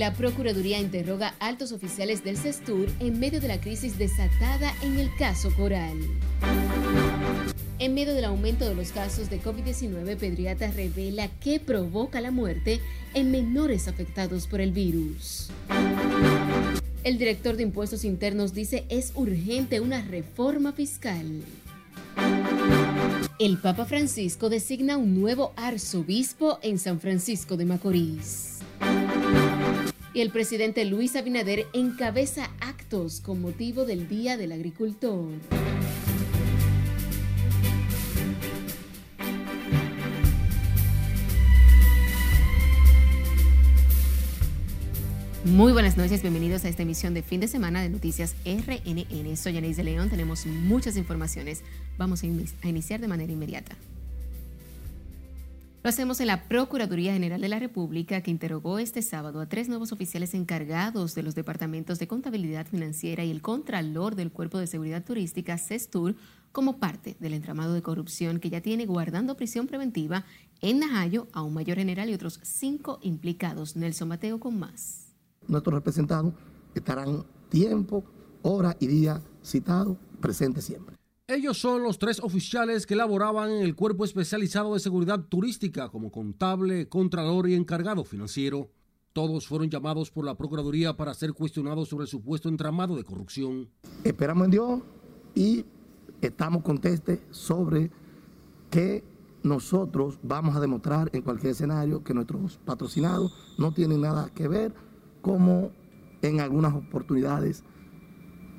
La Procuraduría interroga altos oficiales del CESTUR en medio de la crisis desatada en el caso Coral. En medio del aumento de los casos de COVID-19, Pedriata revela qué provoca la muerte en menores afectados por el virus. El director de Impuestos Internos dice es urgente una reforma fiscal. El Papa Francisco designa un nuevo arzobispo en San Francisco de Macorís. Y el presidente Luis Abinader encabeza actos con motivo del Día del Agricultor. Muy buenas noches, bienvenidos a esta emisión de fin de semana de Noticias RNN. Soy Anais de León, tenemos muchas informaciones. Vamos a, iniciar de manera inmediata. Lo hacemos en la Procuraduría General de la República, que interrogó este sábado a tres nuevos oficiales encargados de los departamentos de contabilidad financiera y el Contralor del Cuerpo de Seguridad Turística, CESTUR, como parte del entramado de corrupción que ya tiene guardando prisión preventiva en Najayo a un mayor general y otros cinco implicados. Nelson Mateo con más nuestros representados estarán tiempo, hora y día citados, presentes siempre. Ellos son los tres oficiales que laboraban en el Cuerpo Especializado de Seguridad Turística como contable, contralor y encargado financiero. Todos fueron llamados por la Procuraduría para ser cuestionados sobre el supuesto entramado de corrupción. Esperamos en Dios y estamos contestes sobre que nosotros vamos a demostrar en cualquier escenario que nuestros patrocinados no tienen nada que ver como en algunas oportunidades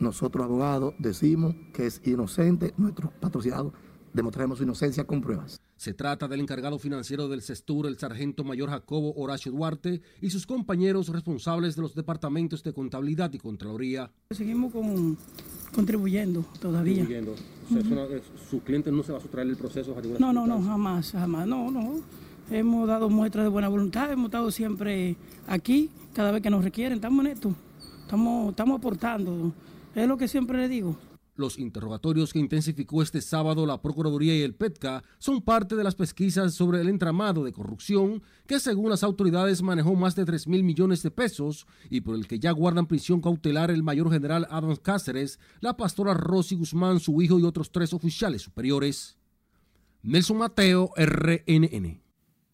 nosotros abogados decimos que es inocente, nuestros patrocinados demostraremos su inocencia con pruebas. Se trata del encargado financiero del CESTUR, el sargento mayor Jacobo Horacio Duarte, y sus compañeros responsables de los departamentos de contabilidad y contraloría. Seguimos contribuyendo todavía. Contribuyendo. ¿Su cliente no se va a sustraer el proceso? No, no, no, jamás, jamás, no, no. Hemos dado muestras de buena voluntad, hemos estado siempre aquí, cada vez que nos requieren, estamos en esto, estamos, estamos aportando, es lo que siempre le digo. Los interrogatorios que intensificó este sábado la Procuraduría y el PETCA son parte de las pesquisas sobre el entramado de corrupción que según las autoridades manejó más de 3 mil millones de pesos y por el que ya guardan prisión cautelar el mayor general Adams Cáceres, la pastora Rosy Guzmán, su hijo y otros tres oficiales superiores. Nelson Mateo, RNN.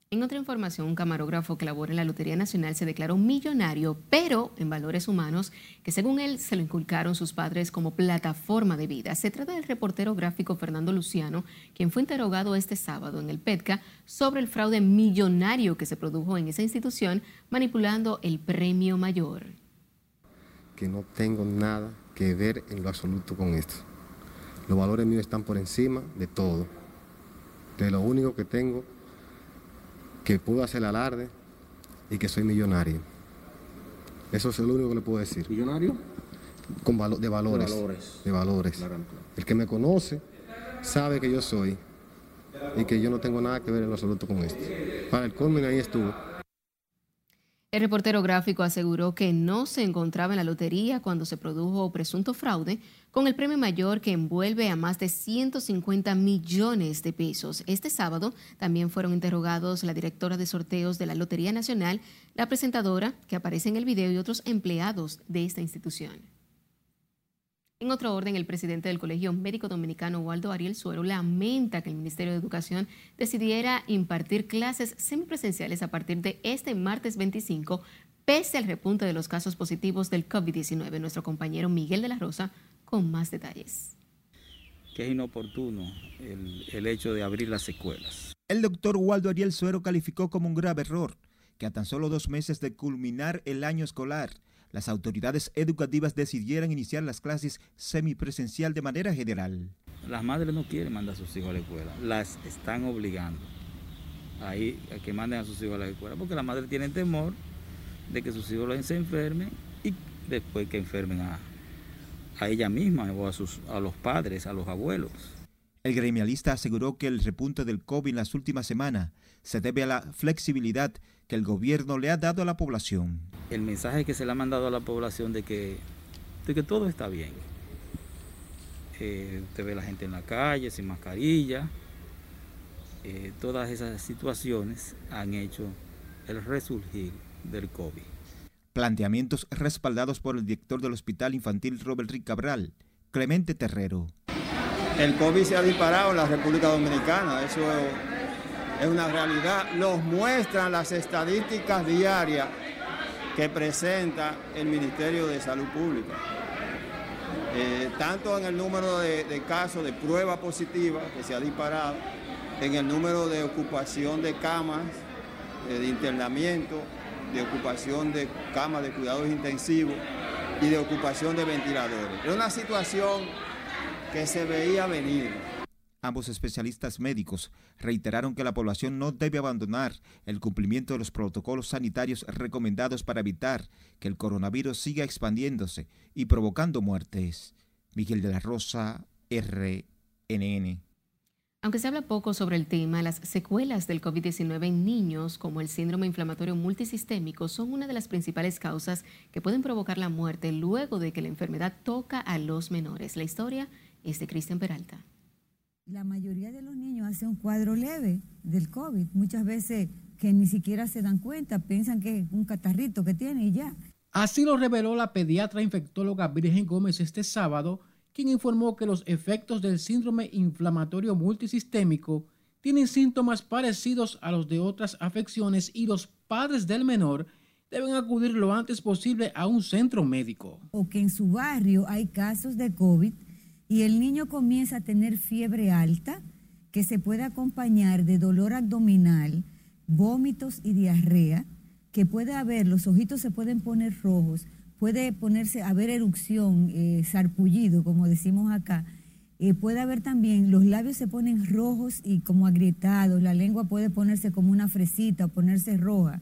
En otra información, un camarógrafo que labora en la Lotería Nacional se declaró millonario, pero en valores humanos, que según él se lo inculcaron sus padres como plataforma de vida. Se trata del reportero gráfico Fernando Luciano, quien fue interrogado este sábado en el PETCA sobre el fraude millonario que se produjo en esa institución manipulando el premio mayor. Que no tengo nada que ver en lo absoluto con esto. Los valores míos están por encima de todo. De lo único que tengo que puedo hacer alarde y que soy millonario. Eso es lo único que le puedo decir. ¿Millonario? Con de valores. De valores. El que me conoce sabe que yo soy y que yo no tengo nada que ver en lo absoluto con esto. Para el colmen ahí estuvo. El reportero gráfico aseguró que no se encontraba en la lotería cuando se produjo presunto fraude con el premio mayor que envuelve a más de 150 millones de pesos. Este sábado también fueron interrogados la directora de sorteos de la Lotería Nacional, la presentadora que aparece en el video y otros empleados de esta institución. En otro orden, el presidente del Colegio Médico Dominicano, Waldo Ariel Suero, lamenta que el Ministerio de Educación decidiera impartir clases semipresenciales a partir de este martes 25, pese al repunte de los casos positivos del COVID-19. Nuestro compañero Miguel de la Rosa con más detalles. Que es inoportuno el, el hecho de abrir las escuelas. El doctor Waldo Ariel Suero calificó como un grave error que a tan solo dos meses de culminar el año escolar, las autoridades educativas decidieran iniciar las clases semipresencial de manera general. Las madres no quieren mandar a sus hijos a la escuela, las están obligando ahí a que manden a sus hijos a la escuela, porque las madres tienen temor de que sus hijos se enfermen y después que enfermen a, a ella misma o a, sus, a los padres, a los abuelos. El gremialista aseguró que el repunte del COVID en las últimas semanas se debe a la flexibilidad que el gobierno le ha dado a la población. El mensaje que se le ha mandado a la población de que, de que todo está bien. Eh, usted ve la gente en la calle sin mascarilla. Eh, todas esas situaciones han hecho el resurgir del COVID. Planteamientos respaldados por el director del Hospital Infantil Robert Rick Cabral, Clemente Terrero. El COVID se ha disparado en la República Dominicana, eso es una realidad. Los muestran las estadísticas diarias que presenta el Ministerio de Salud Pública. Eh, tanto en el número de, casos de prueba positiva que se ha disparado, en el número de ocupación de camas, eh, de internamiento, de ocupación de camas de cuidados intensivos y de ocupación de ventiladores. Es una situación que se veía venir. Ambos especialistas médicos reiteraron que la población no debe abandonar el cumplimiento de los protocolos sanitarios recomendados para evitar que el coronavirus siga expandiéndose y provocando muertes. Miguel de la Rosa, RNN. Aunque se habla poco sobre el tema, las secuelas del COVID-19 en niños, como el síndrome inflamatorio multisistémico, son una de las principales causas que pueden provocar la muerte luego de que la enfermedad toca a los menores. La historia es de Cristian Peralta. La mayoría de los niños hacen un cuadro leve del COVID, muchas veces que ni siquiera se dan cuenta, piensan que es un catarrito que tiene y ya. Así lo reveló la pediatra infectóloga Virgen Gómez este sábado quien informó que los efectos del síndrome inflamatorio multisistémico tienen síntomas parecidos a los de otras afecciones y los padres del menor deben acudir lo antes posible a un centro médico. O que en su barrio hay casos de COVID y el niño comienza a tener fiebre alta que se puede acompañar de dolor abdominal, vómitos y diarrea, que puede haber, los ojitos se pueden poner rojos, puede ponerse, haber erupción, eh, sarpullido, como decimos acá. Eh, puede haber también, los labios se ponen rojos y como agrietados, la lengua puede ponerse como una fresita o ponerse roja.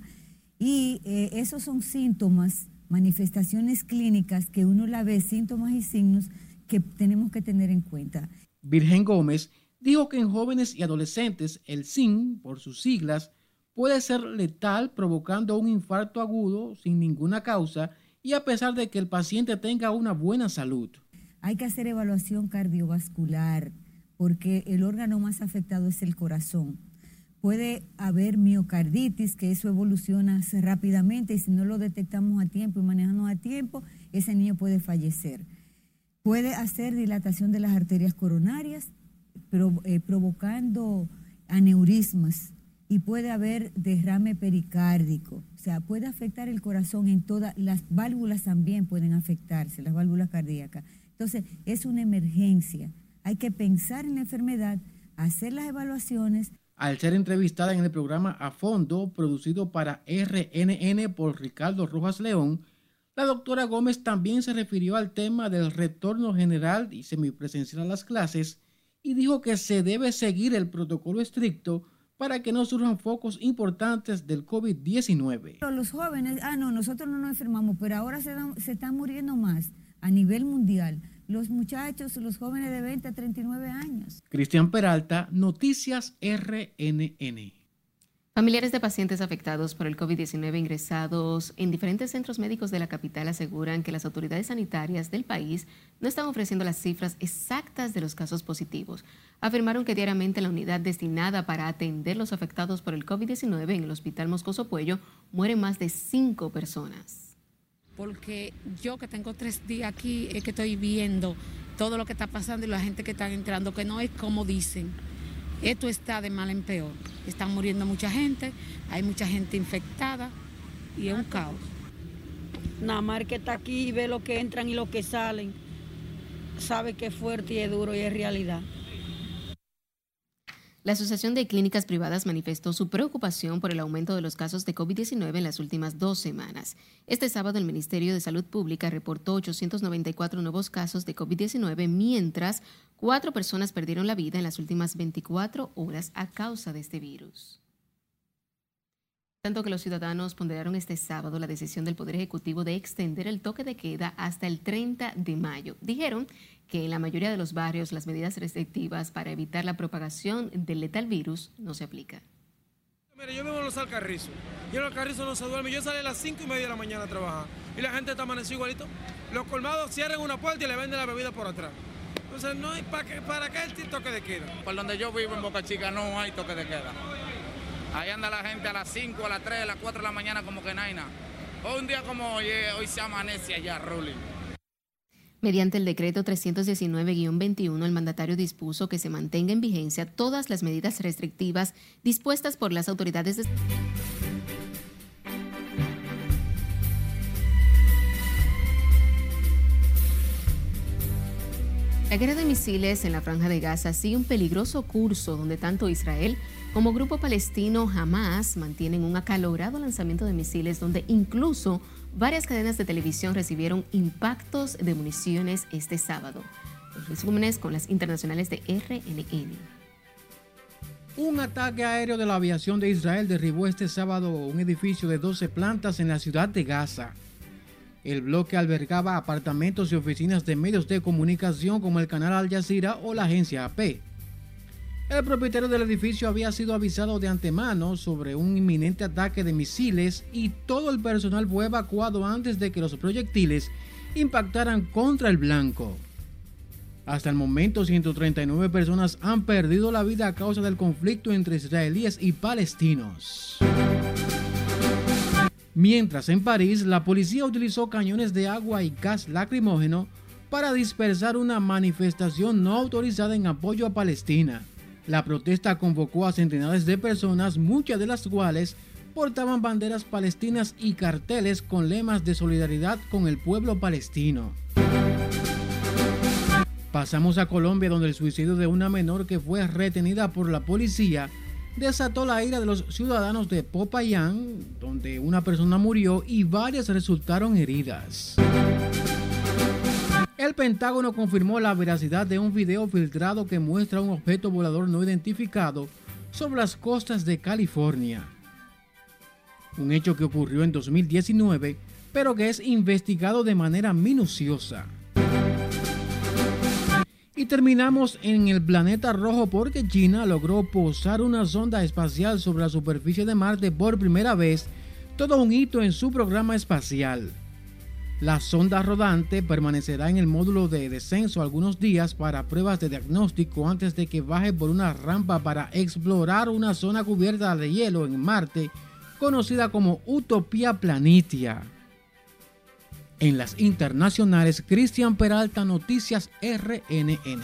Y eh, esos son síntomas, manifestaciones clínicas que uno la ve, síntomas y signos que tenemos que tener en cuenta. Virgen Gómez dijo que en jóvenes y adolescentes el SIN, por sus siglas, puede ser letal provocando un infarto agudo sin ninguna causa y a pesar de que el paciente tenga una buena salud. Hay que hacer evaluación cardiovascular porque el órgano más afectado es el corazón. Puede haber miocarditis, que eso evoluciona rápidamente y si no lo detectamos a tiempo y manejamos a tiempo, ese niño puede fallecer. Puede hacer dilatación de las arterias coronarias, eh, provocando aneurismas y puede haber derrame pericárdico, o sea, puede afectar el corazón en todas, las válvulas también pueden afectarse, las válvulas cardíacas. Entonces, es una emergencia. Hay que pensar en la enfermedad, hacer las evaluaciones. Al ser entrevistada en el programa A Fondo, producido para RNN por Ricardo Rojas León, la doctora Gómez también se refirió al tema del retorno general y semipresencial a las clases y dijo que se debe seguir el protocolo estricto para que no surjan focos importantes del COVID-19. Los jóvenes, ah, no, nosotros no nos enfermamos, pero ahora se, se están muriendo más a nivel mundial. Los muchachos, los jóvenes de 20 a 39 años. Cristian Peralta, Noticias RNN. Familiares de pacientes afectados por el COVID-19 ingresados en diferentes centros médicos de la capital aseguran que las autoridades sanitarias del país no están ofreciendo las cifras exactas de los casos positivos. Afirmaron que diariamente la unidad destinada para atender los afectados por el COVID-19 en el Hospital Moscoso Puello mueren más de cinco personas. Porque yo que tengo tres días aquí es que estoy viendo todo lo que está pasando y la gente que está entrando, que no es como dicen esto está de mal en peor. Están muriendo mucha gente, hay mucha gente infectada y es un caos. Nada más que está aquí y ve lo que entran y lo que salen, sabe que es fuerte y es duro y es realidad. La Asociación de Clínicas Privadas manifestó su preocupación por el aumento de los casos de COVID-19 en las últimas dos semanas. Este sábado el Ministerio de Salud Pública reportó 894 nuevos casos de COVID-19, mientras cuatro personas perdieron la vida en las últimas 24 horas a causa de este virus tanto que los ciudadanos ponderaron este sábado la decisión del Poder Ejecutivo de extender el toque de queda hasta el 30 de mayo. Dijeron que en la mayoría de los barrios las medidas restrictivas para evitar la propagación del letal virus no se aplican. Mire, yo vivo en los Alcarrizos. Yo en los Alcarrizos no se duerme. Yo salí a las 5 y media de la mañana a trabajar. Y la gente está amanecido igualito. Los colmados cierran una puerta y le venden la bebida por atrás. Entonces, no hay para qué, para qué el toque de queda. Por donde yo vivo en Boca Chica no hay toque de queda. Ahí anda la gente a las 5, a las 3, a las 4 de la mañana como que nada. Hoy un día como hoy, eh, hoy se amanece allá, Rolling. Mediante el decreto 319-21, el mandatario dispuso que se mantenga en vigencia todas las medidas restrictivas dispuestas por las autoridades de... La guerra de misiles en la franja de Gaza sigue un peligroso curso donde tanto Israel como grupo palestino Hamas mantienen un acalorado lanzamiento de misiles donde incluso varias cadenas de televisión recibieron impactos de municiones este sábado. Los resúmenes con las internacionales de RNN. Un ataque aéreo de la aviación de Israel derribó este sábado un edificio de 12 plantas en la ciudad de Gaza. El bloque albergaba apartamentos y oficinas de medios de comunicación como el canal Al Jazeera o la agencia AP. El propietario del edificio había sido avisado de antemano sobre un inminente ataque de misiles y todo el personal fue evacuado antes de que los proyectiles impactaran contra el blanco. Hasta el momento, 139 personas han perdido la vida a causa del conflicto entre israelíes y palestinos. Mientras en París, la policía utilizó cañones de agua y gas lacrimógeno para dispersar una manifestación no autorizada en apoyo a Palestina. La protesta convocó a centenares de personas, muchas de las cuales portaban banderas palestinas y carteles con lemas de solidaridad con el pueblo palestino. Pasamos a Colombia donde el suicidio de una menor que fue retenida por la policía desató la ira de los ciudadanos de Popayán, donde una persona murió y varias resultaron heridas. El Pentágono confirmó la veracidad de un video filtrado que muestra un objeto volador no identificado sobre las costas de California. Un hecho que ocurrió en 2019, pero que es investigado de manera minuciosa. Terminamos en el planeta rojo porque China logró posar una sonda espacial sobre la superficie de Marte por primera vez, todo un hito en su programa espacial. La sonda rodante permanecerá en el módulo de descenso algunos días para pruebas de diagnóstico antes de que baje por una rampa para explorar una zona cubierta de hielo en Marte, conocida como Utopía Planitia. En las internacionales, Cristian Peralta, Noticias RNN.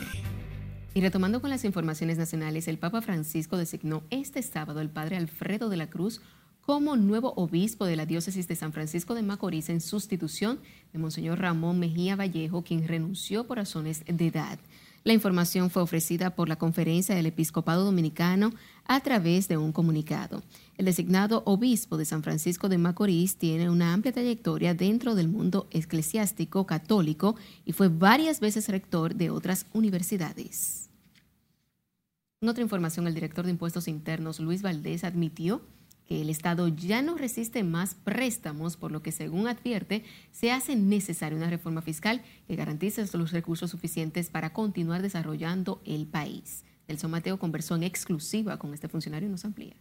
Y retomando con las informaciones nacionales, el Papa Francisco designó este sábado al padre Alfredo de la Cruz como nuevo obispo de la diócesis de San Francisco de Macorís en sustitución de Monseñor Ramón Mejía Vallejo, quien renunció por razones de edad. La información fue ofrecida por la Conferencia del Episcopado Dominicano a través de un comunicado. El designado obispo de San Francisco de Macorís tiene una amplia trayectoria dentro del mundo eclesiástico católico y fue varias veces rector de otras universidades. En otra información, el director de Impuestos Internos, Luis Valdés, admitió que el Estado ya no resiste más préstamos, por lo que, según advierte, se hace necesaria una reforma fiscal que garantice los recursos suficientes para continuar desarrollando el país. Nelson Mateo conversó en exclusiva con este funcionario y nos amplía.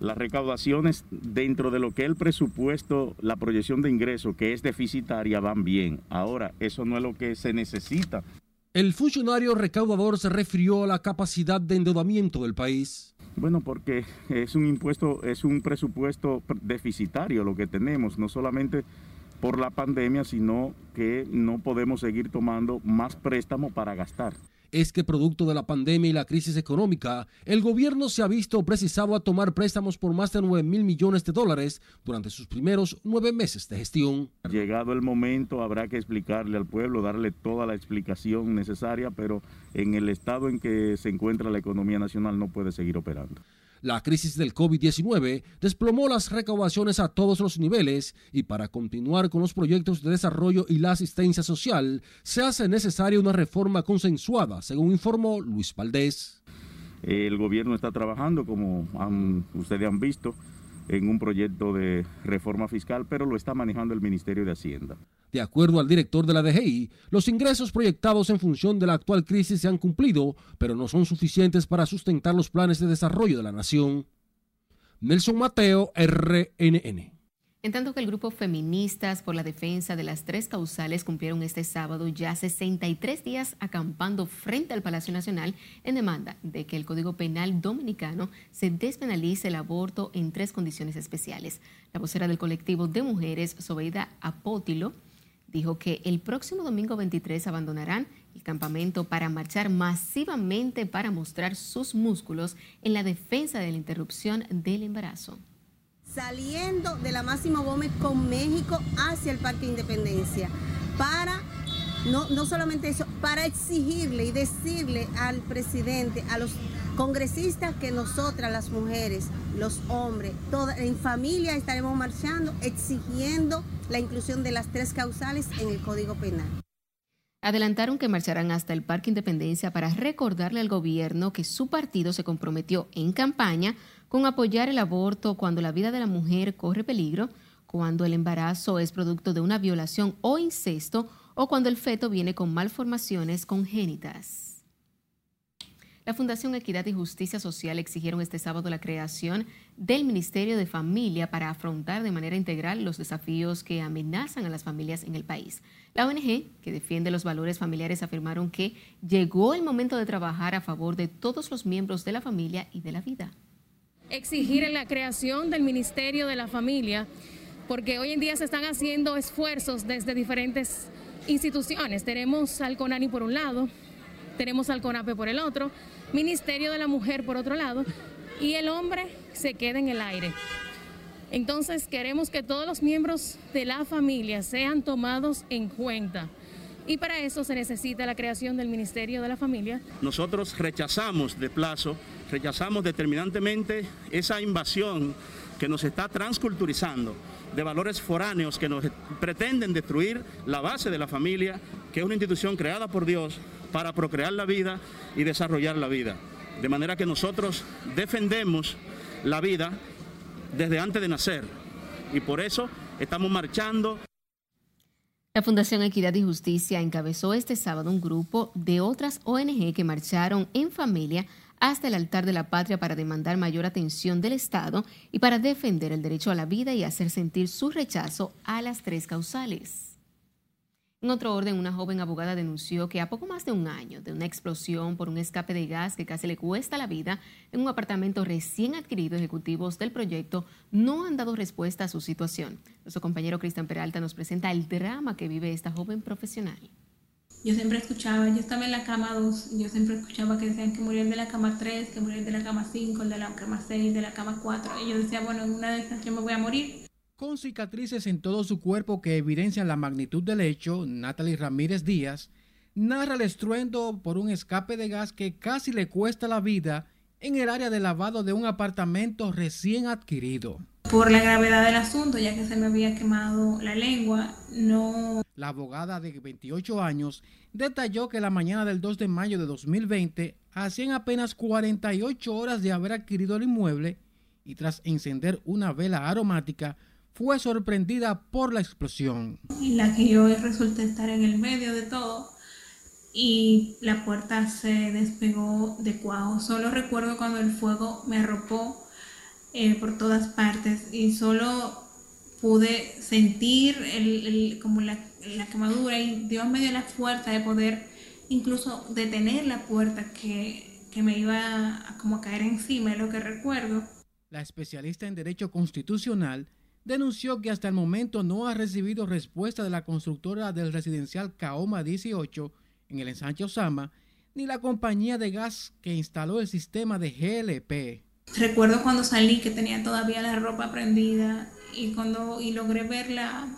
Las recaudaciones dentro de lo que es el presupuesto, la proyección de ingresos que es deficitaria van bien. Ahora, eso no es lo que se necesita. El funcionario recaudador se refirió a la capacidad de endeudamiento del país. Bueno, porque es un impuesto, es un presupuesto deficitario lo que tenemos, no solamente por la pandemia, sino que no podemos seguir tomando más préstamos para gastar es que producto de la pandemia y la crisis económica, el gobierno se ha visto precisado a tomar préstamos por más de 9 mil millones de dólares durante sus primeros nueve meses de gestión. Llegado el momento, habrá que explicarle al pueblo, darle toda la explicación necesaria, pero en el estado en que se encuentra la economía nacional no puede seguir operando. La crisis del COVID-19 desplomó las recaudaciones a todos los niveles y para continuar con los proyectos de desarrollo y la asistencia social se hace necesaria una reforma consensuada, según informó Luis Valdés. El gobierno está trabajando, como ustedes han visto, en un proyecto de reforma fiscal, pero lo está manejando el Ministerio de Hacienda. De acuerdo al director de la DGI, los ingresos proyectados en función de la actual crisis se han cumplido, pero no son suficientes para sustentar los planes de desarrollo de la nación. Nelson Mateo, RNN. En tanto que el grupo Feministas por la Defensa de las Tres Causales cumplieron este sábado ya 63 días acampando frente al Palacio Nacional en demanda de que el Código Penal Dominicano se despenalice el aborto en tres condiciones especiales. La vocera del colectivo de mujeres, Sobeida Apótilo, dijo que el próximo domingo 23 abandonarán el campamento para marchar masivamente para mostrar sus músculos en la defensa de la interrupción del embarazo. Saliendo de la Máximo Gómez con México hacia el Parque Independencia para no, no solamente eso, para exigirle y decirle al presidente, a los congresistas que nosotras, las mujeres, los hombres, toda, en familia estaremos marchando exigiendo la inclusión de las tres causales en el Código Penal. Adelantaron que marcharán hasta el Parque Independencia para recordarle al gobierno que su partido se comprometió en campaña con apoyar el aborto cuando la vida de la mujer corre peligro, cuando el embarazo es producto de una violación o incesto o cuando el feto viene con malformaciones congénitas. La Fundación Equidad y Justicia Social exigieron este sábado la creación del Ministerio de Familia para afrontar de manera integral los desafíos que amenazan a las familias en el país. La ONG, que defiende los valores familiares, afirmaron que llegó el momento de trabajar a favor de todos los miembros de la familia y de la vida exigir la creación del Ministerio de la Familia, porque hoy en día se están haciendo esfuerzos desde diferentes instituciones. Tenemos al CONANI por un lado, tenemos al CONAPE por el otro, Ministerio de la Mujer por otro lado, y el hombre se queda en el aire. Entonces queremos que todos los miembros de la familia sean tomados en cuenta. Y para eso se necesita la creación del Ministerio de la Familia. Nosotros rechazamos de plazo rechazamos determinantemente esa invasión que nos está transculturizando de valores foráneos que nos pretenden destruir la base de la familia, que es una institución creada por Dios para procrear la vida y desarrollar la vida. De manera que nosotros defendemos la vida desde antes de nacer y por eso estamos marchando. La Fundación Equidad y Justicia encabezó este sábado un grupo de otras ONG que marcharon en familia hasta el altar de la patria para demandar mayor atención del Estado y para defender el derecho a la vida y hacer sentir su rechazo a las tres causales. En otro orden, una joven abogada denunció que a poco más de un año de una explosión por un escape de gas que casi le cuesta la vida en un apartamento recién adquirido, ejecutivos del proyecto no han dado respuesta a su situación. Nuestro compañero Cristian Peralta nos presenta el drama que vive esta joven profesional. Yo siempre escuchaba, yo estaba en la cama 2, yo siempre escuchaba que decían que morían de la cama 3, que morían de la cama 5, de la cama 6, de la cama 4. Y yo decía, bueno, en una de esas yo me voy a morir. Con cicatrices en todo su cuerpo que evidencian la magnitud del hecho, Natalie Ramírez Díaz narra el estruendo por un escape de gas que casi le cuesta la vida en el área de lavado de un apartamento recién adquirido. Por la gravedad del asunto, ya que se me había quemado la lengua, no... La abogada de 28 años detalló que la mañana del 2 de mayo de 2020, hacían apenas 48 horas de haber adquirido el inmueble y tras encender una vela aromática, fue sorprendida por la explosión. En la que yo resulté estar en el medio de todo y la puerta se despegó de cuajo. Solo recuerdo cuando el fuego me arropó eh, por todas partes y solo pude sentir el, como la, quemadura y Dios me dio la fuerza de poder incluso detener la puerta que, que me iba a, como a caer encima, es lo que recuerdo. La especialista en Derecho Constitucional denunció que hasta el momento no ha recibido respuesta de la constructora del residencial Kaoma 18 en el ensanche Osama, ni la compañía de gas que instaló el sistema de GLP. Recuerdo cuando salí que tenía todavía la ropa prendida y cuando y logré ver la,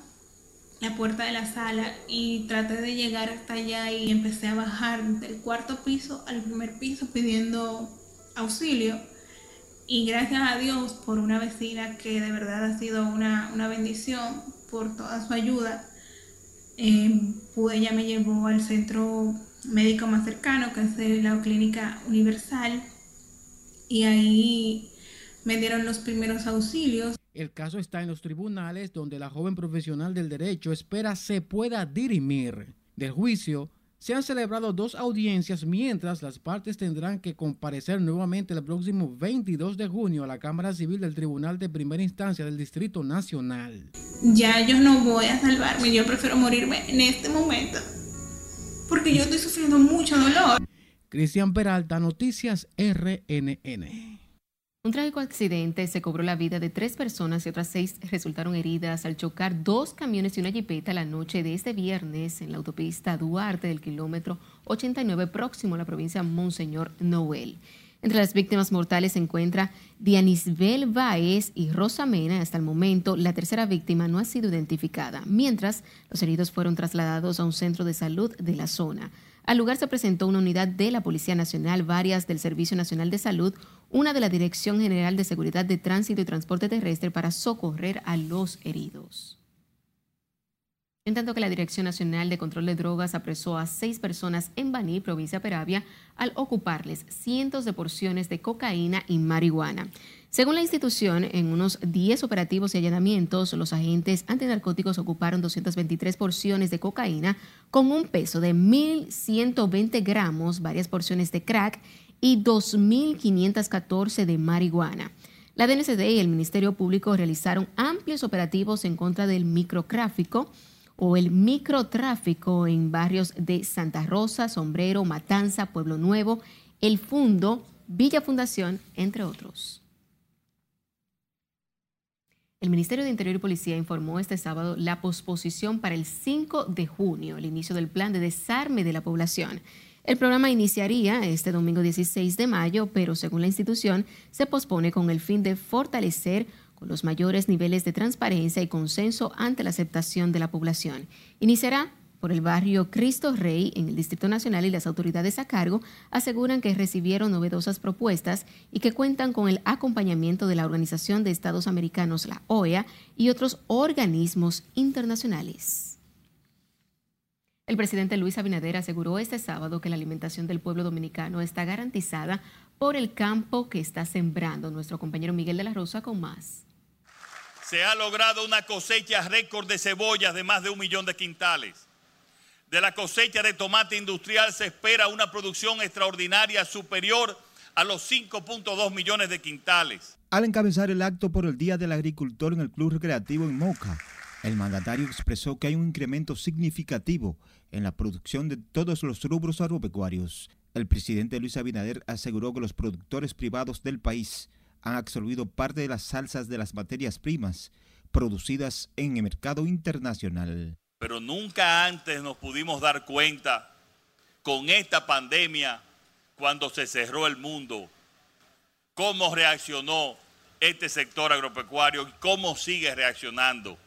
la puerta de la sala y traté de llegar hasta allá y empecé a bajar del cuarto piso al primer piso pidiendo auxilio. Y gracias a Dios por una vecina que de verdad ha sido una, una bendición por toda su ayuda, eh, ella me llevó al centro médico más cercano, que es la Clínica Universal, y ahí me dieron los primeros auxilios. El caso está en los tribunales donde la joven profesional del derecho espera se pueda dirimir. Del juicio, se han celebrado dos audiencias mientras las partes tendrán que comparecer nuevamente el próximo 22 de junio a la Cámara Civil del Tribunal de Primera Instancia del Distrito Nacional. Ya yo no voy a salvarme, yo prefiero morirme en este momento porque yo estoy sufriendo mucho dolor. Cristian Peralta, Noticias RNN. Un trágico accidente se cobró la vida de tres personas y otras seis resultaron heridas al chocar dos camiones y una jipeta la noche de este viernes en la autopista Duarte del kilómetro 89 próximo a la provincia Monseñor Noel. Entre las víctimas mortales se encuentra Dianisbel Baez y Rosa Mena. Hasta el momento, la tercera víctima no ha sido identificada, mientras los heridos fueron trasladados a un centro de salud de la zona. Al lugar se presentó una unidad de la Policía Nacional, varias del Servicio Nacional de Salud, una de la Dirección General de Seguridad de Tránsito y Transporte Terrestre para socorrer a los heridos. En tanto que la Dirección Nacional de Control de Drogas apresó a seis personas en Baní, provincia Peravia, al ocuparles cientos de porciones de cocaína y marihuana. Según la institución, en unos 10 operativos y allanamientos, los agentes antinarcóticos ocuparon 223 porciones de cocaína con un peso de 1.120 gramos, varias porciones de crack y 2.514 de marihuana. La DNCD y el Ministerio Público realizaron amplios operativos en contra del microtráfico o el microtráfico en barrios de Santa Rosa, Sombrero, Matanza, Pueblo Nuevo, El Fundo, Villa Fundación, entre otros. El Ministerio de Interior y Policía informó este sábado la posposición para el 5 de junio, el inicio del plan de desarme de la población. El programa iniciaría este domingo 16 de mayo, pero según la institución, se pospone con el fin de fortalecer con los mayores niveles de transparencia y consenso ante la aceptación de la población. Iniciará por el barrio Cristo Rey en el Distrito Nacional y las autoridades a cargo aseguran que recibieron novedosas propuestas y que cuentan con el acompañamiento de la Organización de Estados Americanos, la OEA, y otros organismos internacionales. El presidente Luis Abinader aseguró este sábado que la alimentación del pueblo dominicano está garantizada por el campo que está sembrando. Nuestro compañero Miguel de la Rosa con más. Se ha logrado una cosecha récord de cebollas de más de un millón de quintales. De la cosecha de tomate industrial se espera una producción extraordinaria superior a los 5.2 millones de quintales. Al encabezar el acto por el Día del Agricultor en el Club Recreativo en Moca, el mandatario expresó que hay un incremento significativo en la producción de todos los rubros agropecuarios. El presidente Luis Abinader aseguró que los productores privados del país han absorbido parte de las salsas de las materias primas producidas en el mercado internacional. Pero nunca antes nos pudimos dar cuenta con esta pandemia, cuando se cerró el mundo, cómo reaccionó este sector agropecuario y cómo sigue reaccionando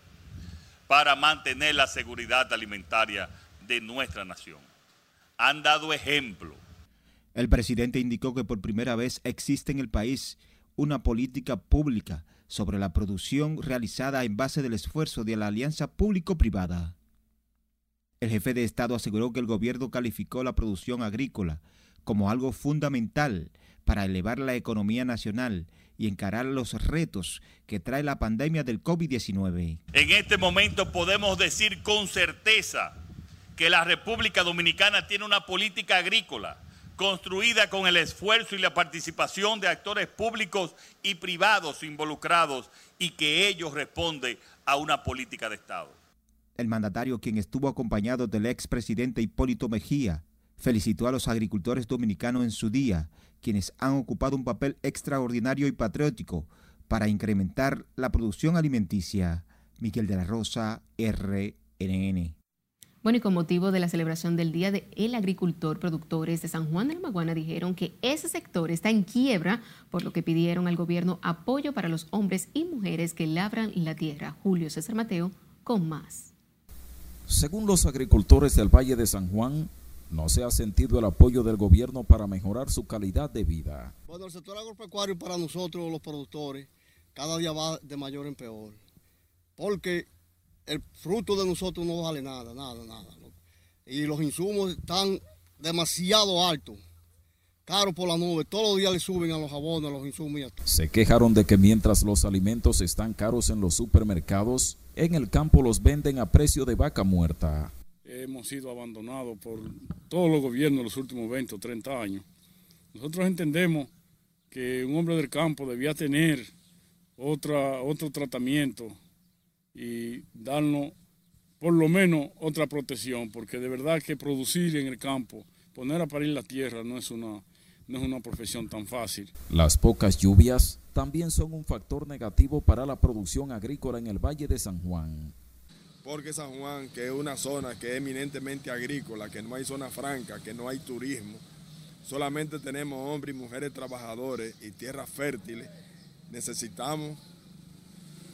para mantener la seguridad alimentaria de nuestra nación. Han dado ejemplo. El presidente indicó que por primera vez existe en el país una política pública sobre la producción realizada en base del esfuerzo de la alianza público-privada. El jefe de Estado aseguró que el gobierno calificó la producción agrícola como algo fundamental para elevar la economía nacional y encarar los retos que trae la pandemia del COVID-19. En este momento podemos decir con certeza que la República Dominicana tiene una política agrícola construida con el esfuerzo y la participación de actores públicos y privados involucrados y que ellos responden a una política de Estado. El mandatario, quien estuvo acompañado del expresidente Hipólito Mejía, felicitó a los agricultores dominicanos en su día, quienes han ocupado un papel extraordinario y patriótico para incrementar la producción alimenticia. Miguel de la Rosa, RNN. Bueno, y con motivo de la celebración del Día del Agricultor, productores de San Juan de la Maguana dijeron que ese sector está en quiebra, por lo que pidieron al gobierno apoyo para los hombres y mujeres que labran la tierra. Julio César Mateo, con más. Según los agricultores del Valle de San Juan, no se ha sentido el apoyo del gobierno para mejorar su calidad de vida. Bueno, el sector agropecuario para nosotros, los productores, cada día va de mayor en peor. Porque el fruto de nosotros no vale nada, nada, nada. Y los insumos están demasiado altos, caros por la nube. Todos los días le suben a los jabones, a los insumos. Se quejaron de que mientras los alimentos están caros en los supermercados, en el campo los venden a precio de vaca muerta. hemos sido abandonados por todos los gobiernos de los últimos 20 o 30 años. Nosotros entendemos que un hombre del campo debía tener otra, otro tratamiento y darnos por lo menos otra protección, porque de verdad que producir en el campo, poner a parir la tierra no es una, no es una profesión tan fácil. Las pocas lluvias también son un factor negativo para la producción agrícola en el Valle de San Juan. Porque San Juan, que es una zona que es eminentemente agrícola, que no hay zona franca, que no hay turismo, solamente tenemos hombres y mujeres trabajadores y tierras fértiles, necesitamos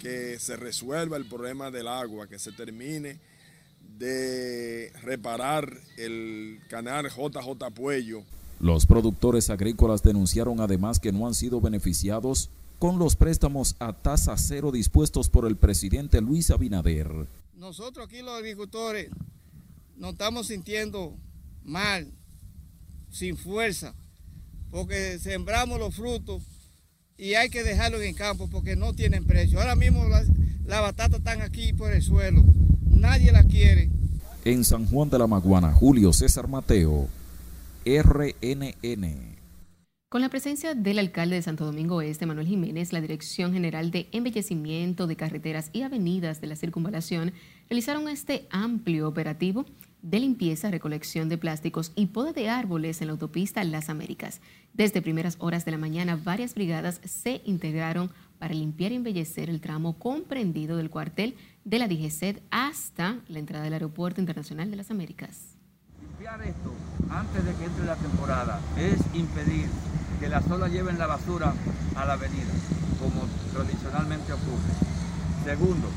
que se resuelva el problema del agua, que se termine de reparar el canal JJ Puello. Los productores agrícolas denunciaron además que no han sido beneficiados con los préstamos a tasa cero dispuestos por el presidente Luis Abinader. Nosotros aquí los agricultores nos estamos sintiendo mal, sin fuerza, porque sembramos los frutos y hay que dejarlo en el campo porque no tienen precio. Ahora mismo las la batatas están aquí por el suelo, nadie las quiere. En San Juan de la Maguana, Julio César Mateo, RNN. Con la presencia del alcalde de Santo Domingo Este, Manuel Jiménez, la Dirección General de Embellecimiento de Carreteras y Avenidas de la Circunvalación realizaron este amplio operativo de limpieza, recolección de plásticos y poda de árboles en la autopista Las Américas. Desde primeras horas de la mañana, varias brigadas se integraron para limpiar y embellecer el tramo comprendido del cuartel de la DGCED hasta la entrada del Aeropuerto Internacional de las Américas. Limpiar esto antes de que entre la temporada es impedir que las olas lleven la basura a la avenida, como tradicionalmente ocurre. Segundo,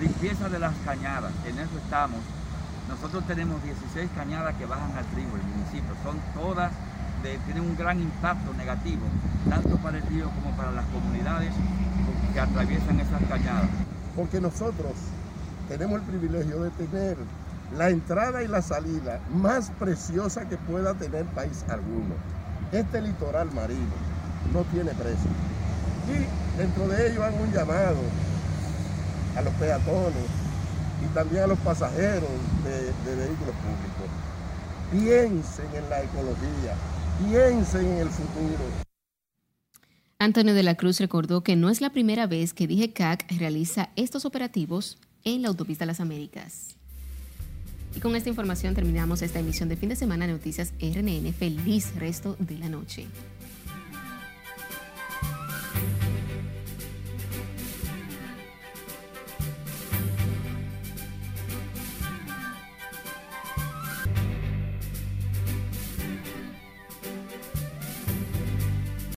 limpieza de las cañadas, en eso estamos. Nosotros tenemos 16 cañadas que bajan al río, el municipio, son todas, de, tienen un gran impacto negativo, tanto para el río como para las comunidades que atraviesan esas cañadas. Porque nosotros tenemos el privilegio de tener la entrada y la salida más preciosa que pueda tener país alguno. Este litoral marino no tiene precio. Y dentro de ello hago un llamado a los peatones y también a los pasajeros de, de vehículos públicos. Piensen en la ecología, piensen en el futuro. Antonio de la Cruz recordó que no es la primera vez que DGCAC realiza estos operativos en la autopista Las Américas. Y con esta información terminamos esta emisión de fin de semana Noticias RNN. Feliz resto de la noche.